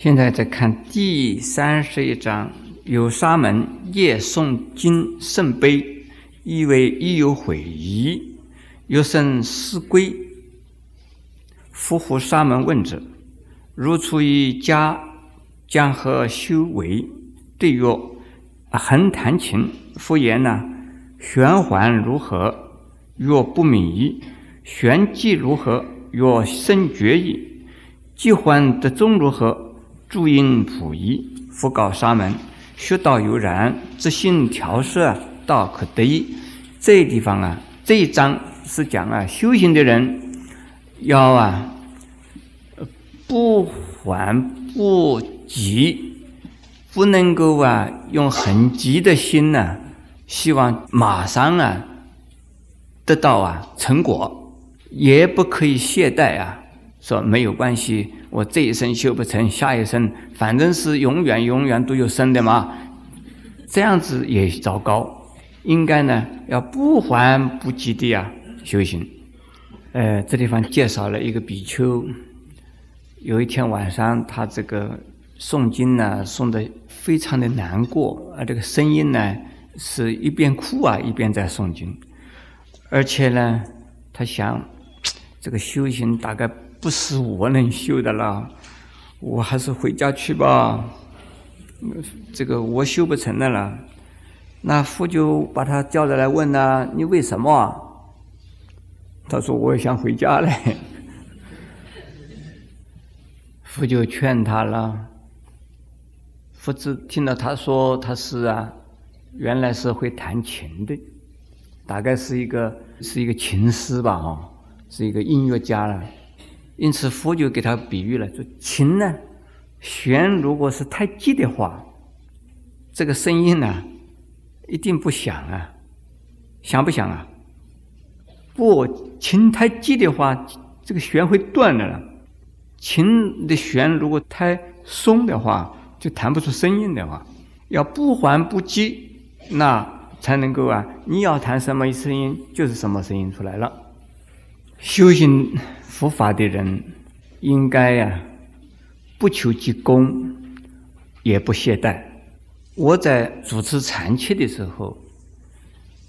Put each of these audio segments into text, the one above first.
现在再看第三十一章，有沙门夜诵经圣悲，以为亦有悔意，又生思归。复呼沙门问者：如出于家，将何修为？对曰：恒弹琴。复言呢？玄环如何？若不迷。玄机如何？若生觉矣。即还得中如何？注音普仪，佛告沙门：学道悠然，自性调摄，道可得。这地方啊，这一章是讲啊，修行的人要啊，不缓不急，不能够啊，用很急的心呢，希望马上啊得到啊成果，也不可以懈怠啊，说没有关系。我这一生修不成，下一生反正是永远永远都有生的嘛，这样子也糟糕。应该呢要不缓不急的啊修行。呃，这地方介绍了一个比丘，有一天晚上他这个诵经呢诵的非常的难过，啊，这个声音呢是一边哭啊一边在诵经，而且呢他想这个修行大概。不是我能修的了，我还是回家去吧。这个我修不成的了。那父就把他叫着来问呢：“你为什么？”他说：“我想回家嘞。”父就劝他了。父子听到他说他是啊，原来是会弹琴的，大概是一个是一个琴师吧，哈，是一个音乐家了。因此，佛就给他比喻了，说琴呢，弦如果是太急的话，这个声音呢，一定不响啊，响不响啊？不，琴太急的话，这个弦会断的了。琴的弦如果太松的话，就弹不出声音的话，要不缓不急，那才能够啊，你要弹什么声音，就是什么声音出来了。修行。佛法的人应该呀，不求急功，也不懈怠。我在主持禅期的时候，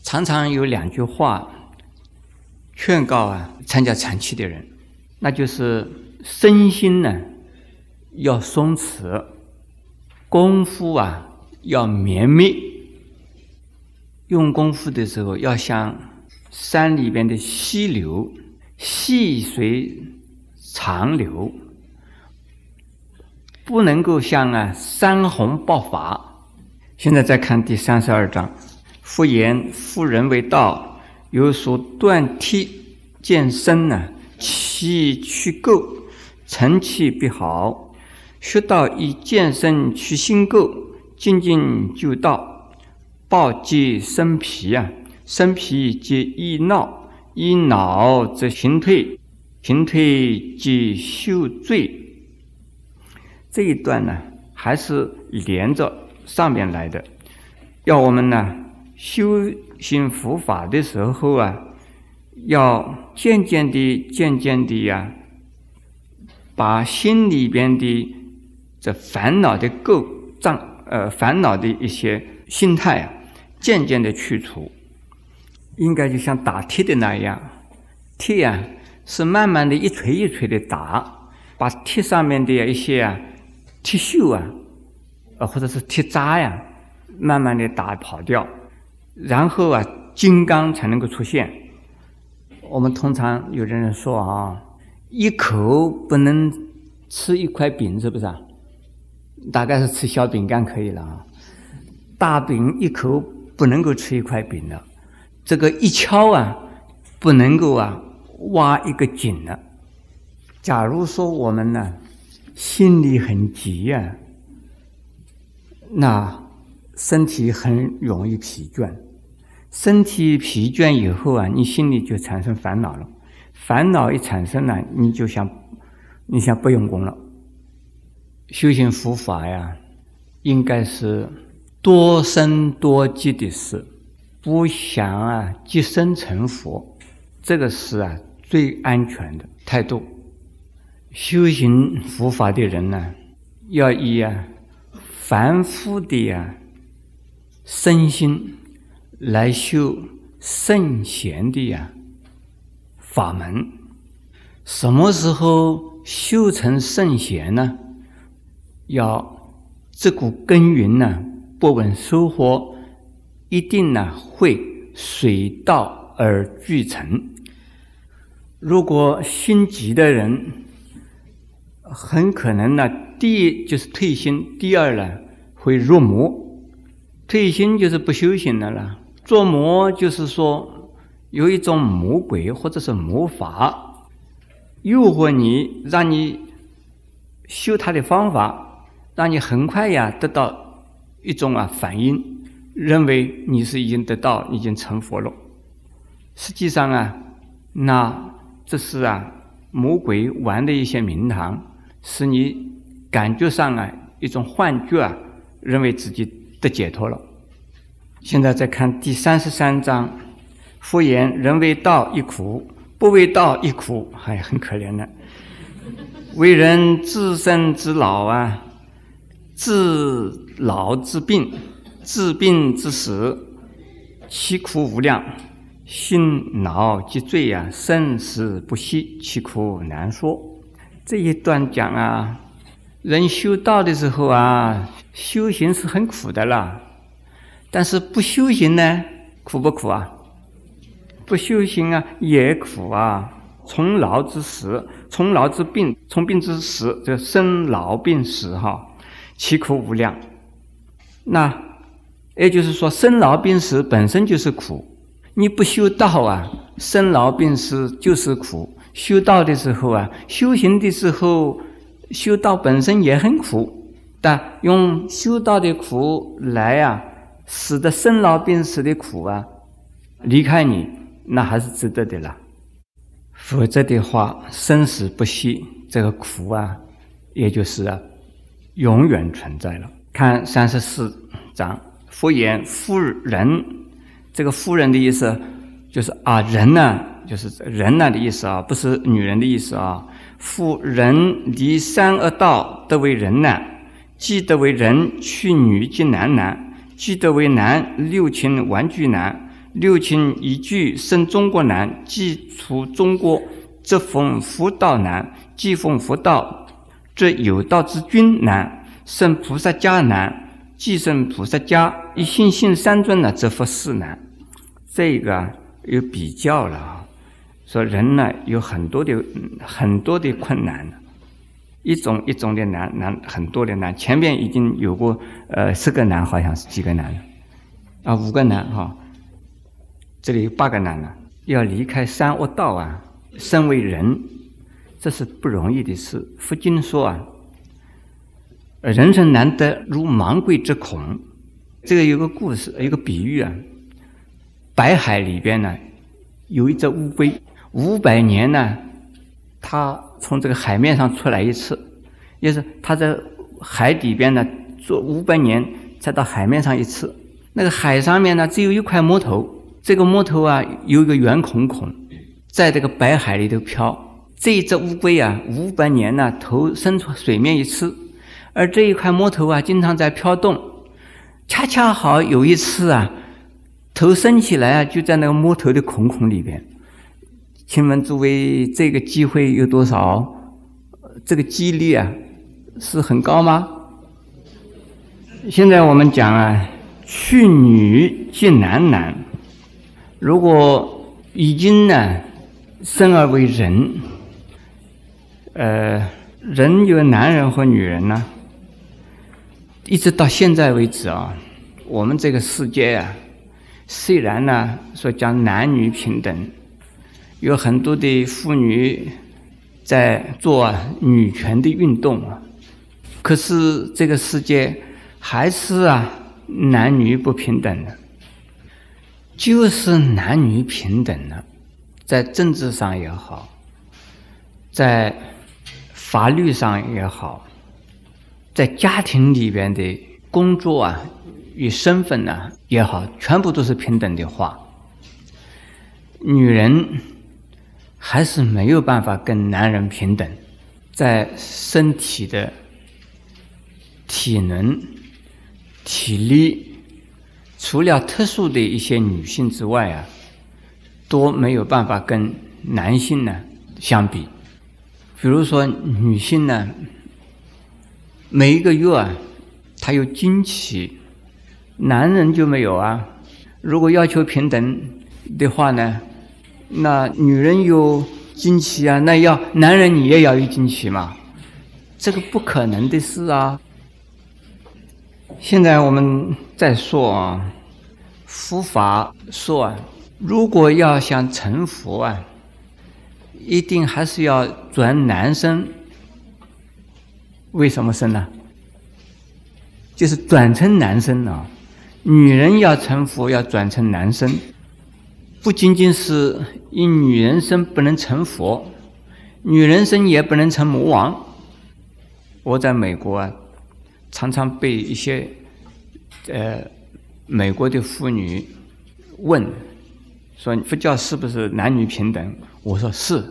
常常有两句话劝告啊参加禅期的人，那就是身心呢要松弛，功夫啊要绵密。用功夫的时候，要像山里边的溪流。细水长流，不能够像啊山洪爆发。现在再看第三十二章，复言妇人为道，有所断体见身呢，其去垢，成气必好。学道以健身去心垢，精进就道，暴即生皮啊，生皮即易闹。一恼则行退，行退即修罪。这一段呢，还是连着上面来的。要我们呢修行佛法的时候啊，要渐渐的、渐渐的呀，把心里边的这烦恼的垢障，呃，烦恼的一些心态啊，渐渐的去除。应该就像打铁的那样，铁啊是慢慢的一锤一锤的打，把铁上面的一些啊铁锈啊，呃或者是铁渣呀，慢慢的打跑掉，然后啊金刚才能够出现。我们通常有的人说啊，一口不能吃一块饼，是不是啊？大概是吃小饼干可以了啊，大饼一口不能够吃一块饼的。这个一敲啊，不能够啊挖一个井了。假如说我们呢心里很急呀，那身体很容易疲倦。身体疲倦以后啊，你心里就产生烦恼了。烦恼一产生呢，你就想你想不用功了。修行佛法呀，应该是多生多积的事。不想啊，即生成佛，这个是啊最安全的态度。修行佛法的人呢，要以啊凡夫的啊身心来修圣贤的呀法门。什么时候修成圣贤呢？要这股耕耘呢，不问收获，一定呢会水到而俱成。如果心急的人，很可能呢，第一就是退心，第二呢会入魔。退心就是不修行的了，做魔就是说有一种魔鬼或者是魔法，诱惑你，让你修他的方法，让你很快呀得到一种啊反应，认为你是已经得到，已经成佛了。实际上啊，那这是啊魔鬼玩的一些名堂。使你感觉上啊一种幻觉啊，认为自己得解脱了。现在再看第三十三章，复言人为道一苦，不为道一苦，还很可怜的。为人自生之老啊，自老自病，治病之死，其苦无量。心恼即罪呀，生死不息，其苦难说。这一段讲啊，人修道的时候啊，修行是很苦的啦。但是不修行呢，苦不苦啊？不修行啊，也苦啊。从劳之死，从劳之病，从病之死，这生老病死哈，其苦无量。那也就是说，生老病死本身就是苦。你不修道啊，生老病死就是苦。修道的时候啊，修行的时候，修道本身也很苦，但用修道的苦来啊，使得生老病死的苦啊离开你，那还是值得的啦。否则的话，生死不息，这个苦啊，也就是啊，永远存在了。看三十四章，佛言夫人，这个夫人的意思就是啊，人呢。就是人呐的意思啊，不是女人的意思啊。夫人离三恶道，得为人难；既得为人，去女即男难；既得为男，六亲玩具难；六亲一聚，生中国难；既出中国，则奉佛道难；既奉佛道，则有道之君难；生菩萨家难；既生菩萨家，一心信三尊呢，则佛事难。这个有比较了啊。说人呢有很多的很多的困难，一种一种的难难很多的难。前面已经有过呃四个难，好像是几个难啊五个难哈，这里有八个难了。要离开三恶道啊，身为人，这是不容易的事。佛经说啊，人生难得如芒贵之孔。这个有个故事，有个比喻啊，白海里边呢有一只乌龟。五百年呢，它从这个海面上出来一次，也是它在海底边呢做五百年才到海面上一次。那个海上面呢只有一块木头，这个木头啊有一个圆孔孔，在这个白海里头漂。这一只乌龟啊，五百年呢头伸出水面一次，而这一块木头啊经常在飘动，恰恰好有一次啊，头伸起来啊就在那个木头的孔孔里边。请问诸位，这个机会有多少？这个几率啊，是很高吗？现在我们讲啊，去女见男男。如果已经呢，生而为人，呃，人有男人和女人呢，一直到现在为止啊，我们这个世界啊，虽然呢说讲男女平等。有很多的妇女在做女权的运动啊，可是这个世界还是啊男女不平等的，就是男女平等的，在政治上也好，在法律上也好，在家庭里边的工作啊与身份呢也好，全部都是平等的话，女人。还是没有办法跟男人平等，在身体的体能、体力，除了特殊的一些女性之外啊，都没有办法跟男性呢相比。比如说女性呢，每一个月啊，她有经期，男人就没有啊。如果要求平等的话呢，那女人有经期啊，那要男人你也要有经期嘛？这个不可能的事啊！现在我们在说啊，佛法说啊，如果要想成佛啊，一定还是要转男生。为什么生呢？就是转成男生啊！女人要成佛，要转成男生，不仅仅是因女人生不能成佛，女人生也不能成魔王。我在美国啊，常常被一些呃美国的妇女问，说佛教是不是男女平等？我说是。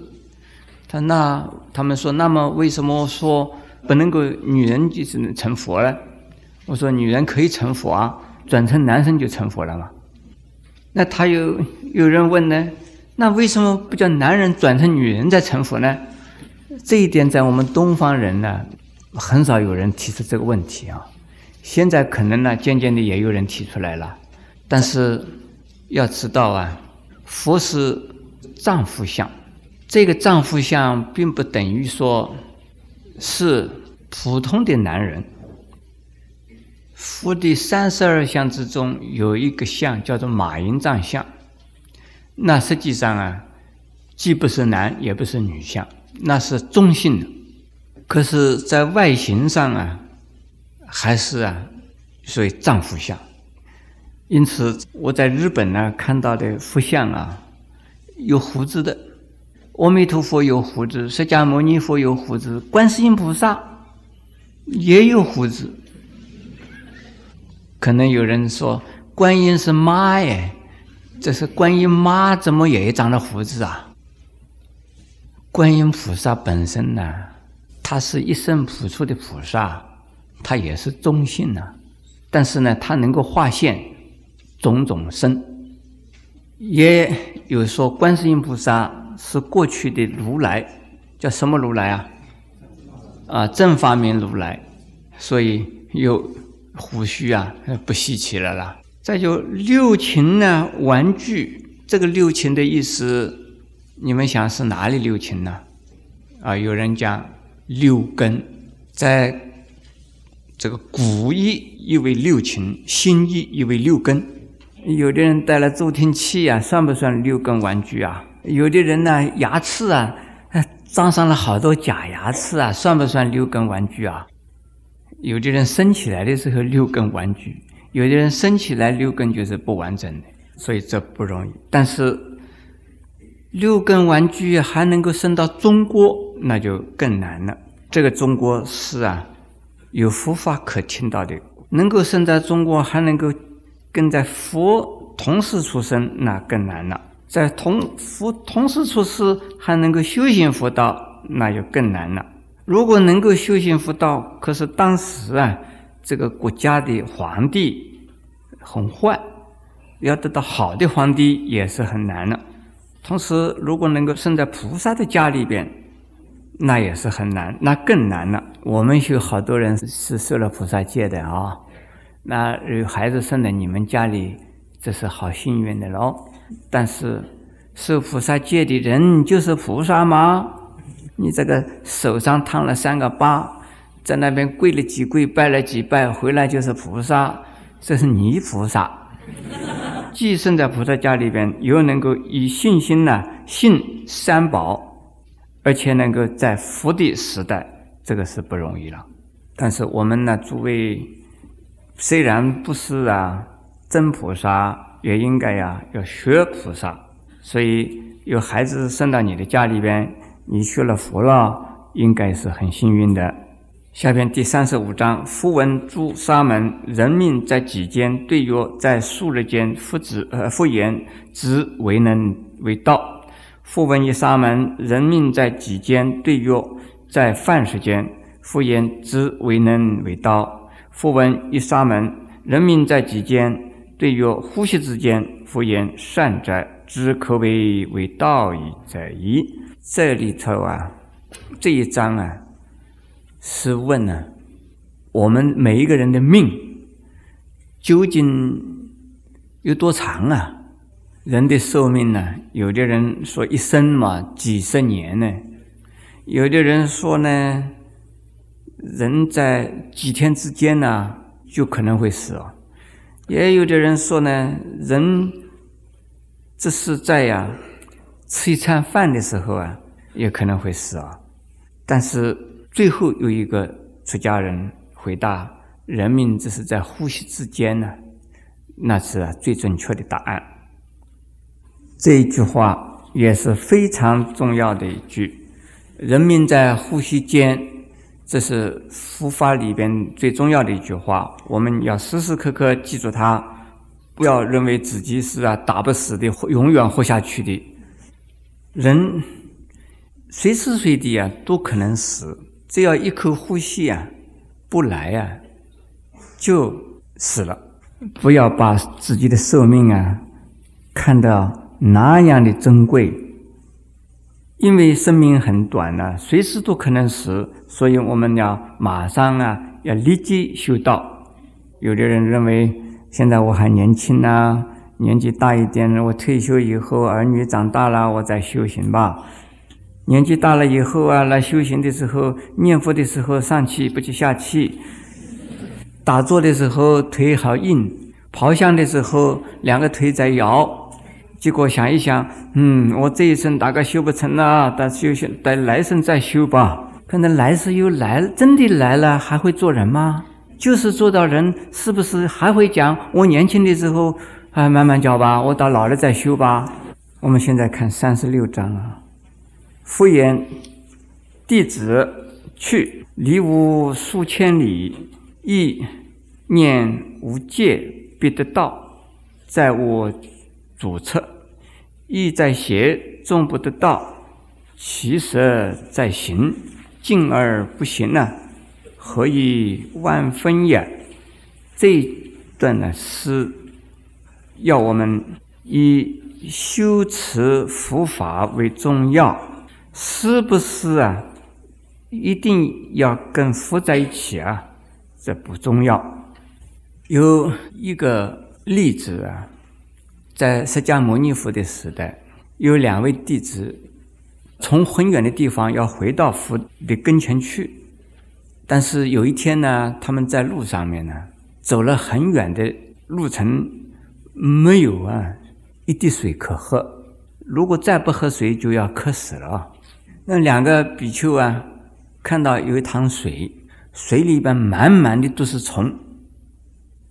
他那他们说，那么为什么说不能够女人就是成佛了？我说女人可以成佛啊，转成男生就成佛了嘛。那他有有人问呢，那为什么不叫男人转成女人再成佛呢？这一点在我们东方人呢。很少有人提出这个问题啊，现在可能呢，渐渐的也有人提出来了。但是要知道啊，佛是丈夫相，这个丈夫相并不等于说是普通的男人。佛的三十二相之中有一个相叫做马云藏相，那实际上啊，既不是男也不是女相，那是中性的。可是，在外形上啊，还是啊，属于丈夫相。因此，我在日本呢看到的佛像啊，有胡子的，阿弥陀佛有胡子，释迦牟尼佛有胡子，观世音菩萨也有胡子。可能有人说，观音是妈耶，这是观音妈，怎么也长了胡子啊？观音菩萨本身呢？他是一生普出的菩萨，他也是中性呐。但是呢，他能够化现种种身。也有说，观世音菩萨是过去的如来，叫什么如来啊？啊，正法明如来。所以有胡须啊，不稀奇了啦。再就六情呢，玩具。这个六情的意思，你们想是哪里六情呢？啊，有人讲。六根，在这个古意意为六情，新意意为六根。有的人带了助听器啊，算不算六根玩具啊？有的人呢，牙齿啊，装上了好多假牙齿啊，算不算六根玩具啊？有的人生起来的时候六根玩具，有的人生起来六根就是不完整的，所以这不容易。但是六根玩具还能够生到中国。那就更难了。这个中国是啊，有佛法可听到的，能够生在中国，还能够跟在佛同时出生，那更难了。在同佛同时出世，还能够修行佛道，那就更难了。如果能够修行佛道，可是当时啊，这个国家的皇帝很坏，要得到好的皇帝也是很难的。同时，如果能够生在菩萨的家里边，那也是很难，那更难了。我们有好多人是受了菩萨戒的啊，那有孩子生在你们家里，这是好幸运的喽。但是受菩萨戒的人就是菩萨吗？你这个手上烫了三个疤，在那边跪了几跪，拜了几拜，回来就是菩萨，这是泥菩萨。既生在菩萨家里边，又能够以信心呢信三宝。而且能够在佛的时代，这个是不容易了。但是我们呢，诸位虽然不是啊真菩萨，也应该呀要学菩萨。所以有孩子生到你的家里边，你学了佛了，应该是很幸运的。下边第三十五章：复闻诸沙门，人命在己间，对曰：在数日间，复子呃复言，子为能为道。复闻一沙门，人命在己间，对曰：在饭时间。复言之为能为道。复问一沙门：人命在己间，对于呼吸之间，复言善哉，知可为为道矣者矣。这里头啊，这一章啊，是问呢，我们每一个人的命究竟有多长啊？人的寿命呢？有的人说一生嘛，几十年呢；有的人说呢，人在几天之间呢，就可能会死哦。也有的人说呢，人这是在呀。吃一餐饭的时候啊，也可能会死啊。但是最后有一个出家人回答：“人命只是在呼吸之间呢。”那是最准确的答案。这一句话也是非常重要的一句：“人命在呼吸间。”这是佛法里边最重要的一句话，我们要时时刻刻记住它，不要认为自己是啊打不死的，永远活下去的。人随时随地啊都可能死，只要一口呼吸啊不来啊就死了。不要把自己的寿命啊看到那样的珍贵，因为生命很短呢，随时都可能死，所以我们要马上啊要立即修道。有的人认为现在我还年轻呢。年纪大一点，我退休以后，儿女长大了，我再修行吧。年纪大了以后啊，来修行的时候，念佛的时候上气不接下气，打坐的时候腿好硬，跑香的时候两个腿在摇。结果想一想，嗯，我这一生大概修不成了，等修行，等来生再修吧。可能来世又来，真的来了，还会做人吗？就是做到人，是不是还会讲我年轻的时候？啊，慢慢教吧，我到老了再修吧。我们现在看三十六章啊。复言，弟子去，离无数千里，亦念无界，必得道，在我左侧；意在邪，众不得道，其实在行，静而不行呢？何以万分也？这一段呢是。要我们以修持佛法为重要，是不是啊？一定要跟佛在一起啊？这不重要。有一个例子啊，在释迦牟尼佛的时代，有两位弟子从很远的地方要回到佛的跟前去，但是有一天呢，他们在路上面呢，走了很远的路程。没有啊，一滴水可喝。如果再不喝水，就要渴死了。那两个比丘啊，看到有一塘水，水里边满满的都是虫，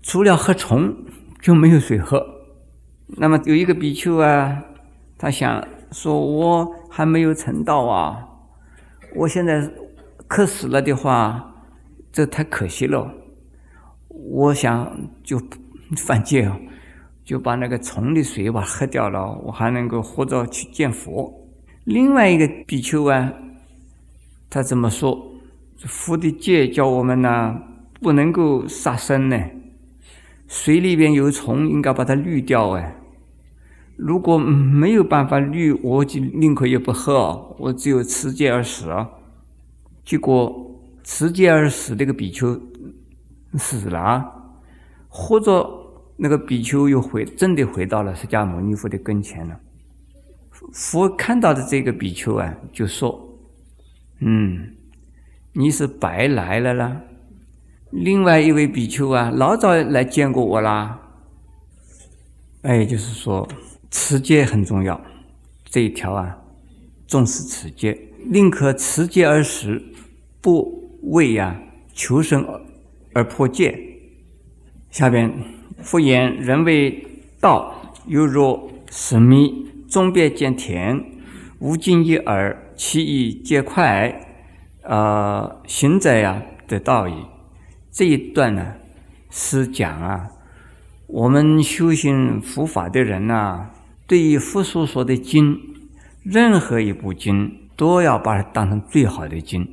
除了喝虫就没有水喝。那么有一个比丘啊，他想说：“我还没有成道啊，我现在渴死了的话，这太可惜了。我想就犯戒。”就把那个虫的水把喝掉了，我还能够活着去见佛。另外一个比丘啊，他怎么说？佛的戒教我们呢，不能够杀生呢。水里边有虫，应该把它滤掉哎。如果没有办法滤，我就宁可也不喝，我只有持戒而死。结果持戒而死，这个比丘死了，或者。那个比丘又回，真的回到了释迦牟尼佛的跟前了。佛看到的这个比丘啊，就说：“嗯，你是白来了啦。”另外一位比丘啊，老早来见过我啦。哎，就是说持戒很重要，这一条啊，重视持戒，宁可持戒而死，不为呀求生而破戒。下边。复言人为道，犹如石米，终别见田，无尽一耳，其意皆快。呃，行者呀得道矣。这一段呢，是讲啊，我们修行佛法的人呐，对于佛所说的经，任何一部经，都要把它当成最好的经，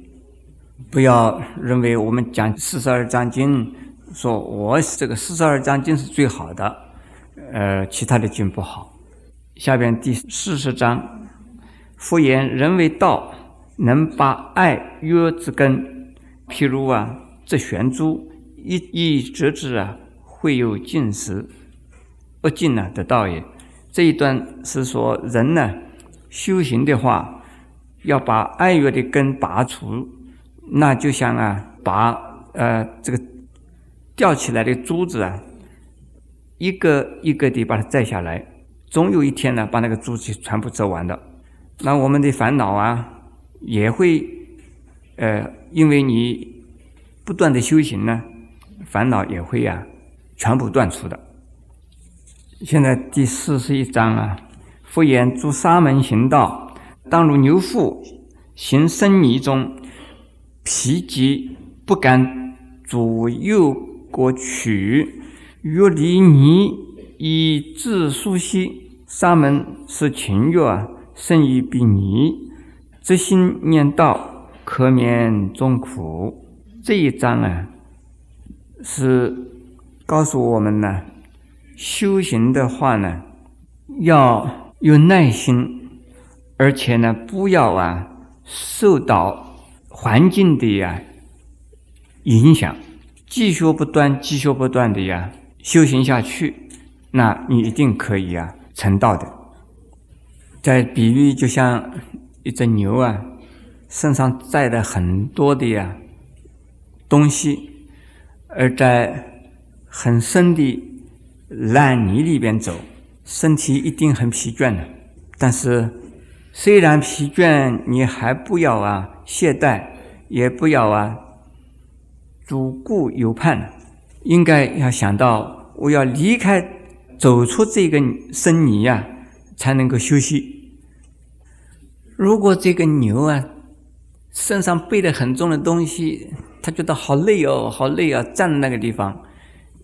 不要认为我们讲四十二章经。说我这个四十二章经是最好的，呃，其他的经不好。下边第四十章，佛言人为道，能把爱约之根，譬如啊，这玄珠一一折之啊，会有尽时，不尽呢得道也。这一段是说人呢修行的话，要把爱约的根拔除，那就像啊把呃这个。吊起来的珠子啊，一个一个的把它摘下来，总有一天呢，把那个珠子全部摘完的。那我们的烦恼啊，也会，呃，因为你不断的修行呢，烦恼也会啊，全部断除的。现在第四十一章啊，复言诸沙门行道，当如牛腹行深泥中，疲极不敢左右。过取欲离泥以自疏息，沙门是情欲啊，胜于比泥，执心念道，可免众苦。这一章啊，是告诉我们呢，修行的话呢，要有耐心，而且呢，不要啊受到环境的呀影响。继续不断，继续不断的呀，修行下去，那你一定可以啊成道的。在比喻，就像一只牛啊，身上载了很多的呀东西，而在很深的烂泥里边走，身体一定很疲倦的。但是虽然疲倦，你还不要啊懈怠，也不要啊。主顾有盼，应该要想到我要离开，走出这个深泥呀，才能够休息。如果这个牛啊，身上背的很重的东西，他觉得好累哦，好累啊，站在那个地方，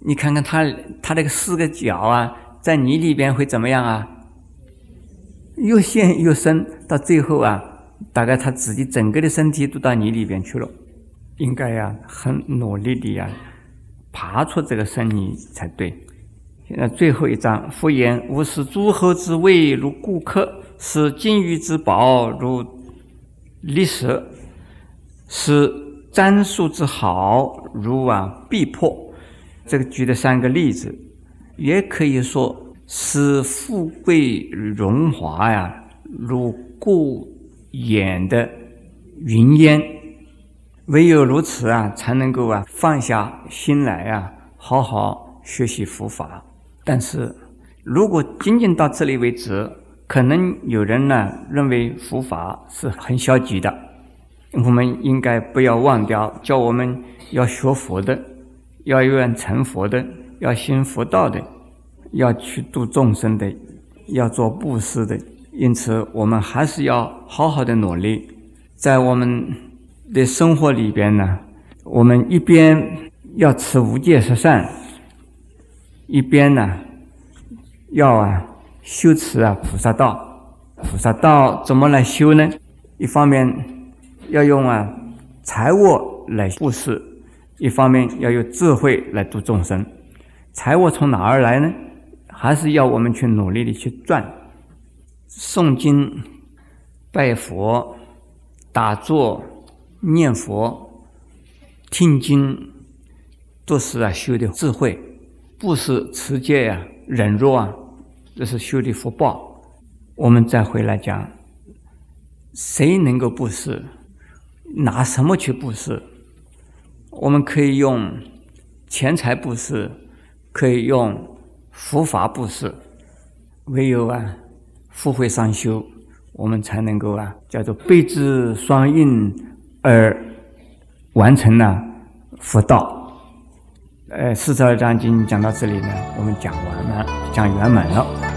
你看看他他那个四个脚啊，在泥里边会怎么样啊？越陷越深，到最后啊，大概他自己整个的身体都到泥里边去了。应该呀，很努力的呀，爬出这个生泥才对。现在最后一章，复言吾视诸侯之位如顾客，视金玉之宝如砾石，是战术之好如啊碧破。这个举的三个例子，也可以说是富贵荣华呀，如过眼的云烟。唯有如此啊，才能够啊放下心来啊，好好学习佛法。但是，如果仅仅到这里为止，可能有人呢认为佛法是很消极的。我们应该不要忘掉，叫我们要学佛的，要愿成佛的，要行佛道的，要去度众生的，要做布施的。因此，我们还是要好好的努力，在我们。的生活里边呢，我们一边要持无戒十善，一边呢要啊修持啊菩萨道。菩萨道怎么来修呢？一方面要用啊财物来布施，一方面要有智慧来度众生。财物从哪儿来呢？还是要我们去努力的去赚。诵经、拜佛、打坐。念佛、听经，都是啊修的智慧；布施、持戒呀、忍辱啊，这是修的福报。我们再回来讲，谁能够布施？拿什么去布施？我们可以用钱财布施，可以用佛法布施。唯有啊，福慧双修，我们才能够啊，叫做悲智双运。而完成了佛道。呃，四十二章经讲到这里呢，我们讲完了，讲圆满了。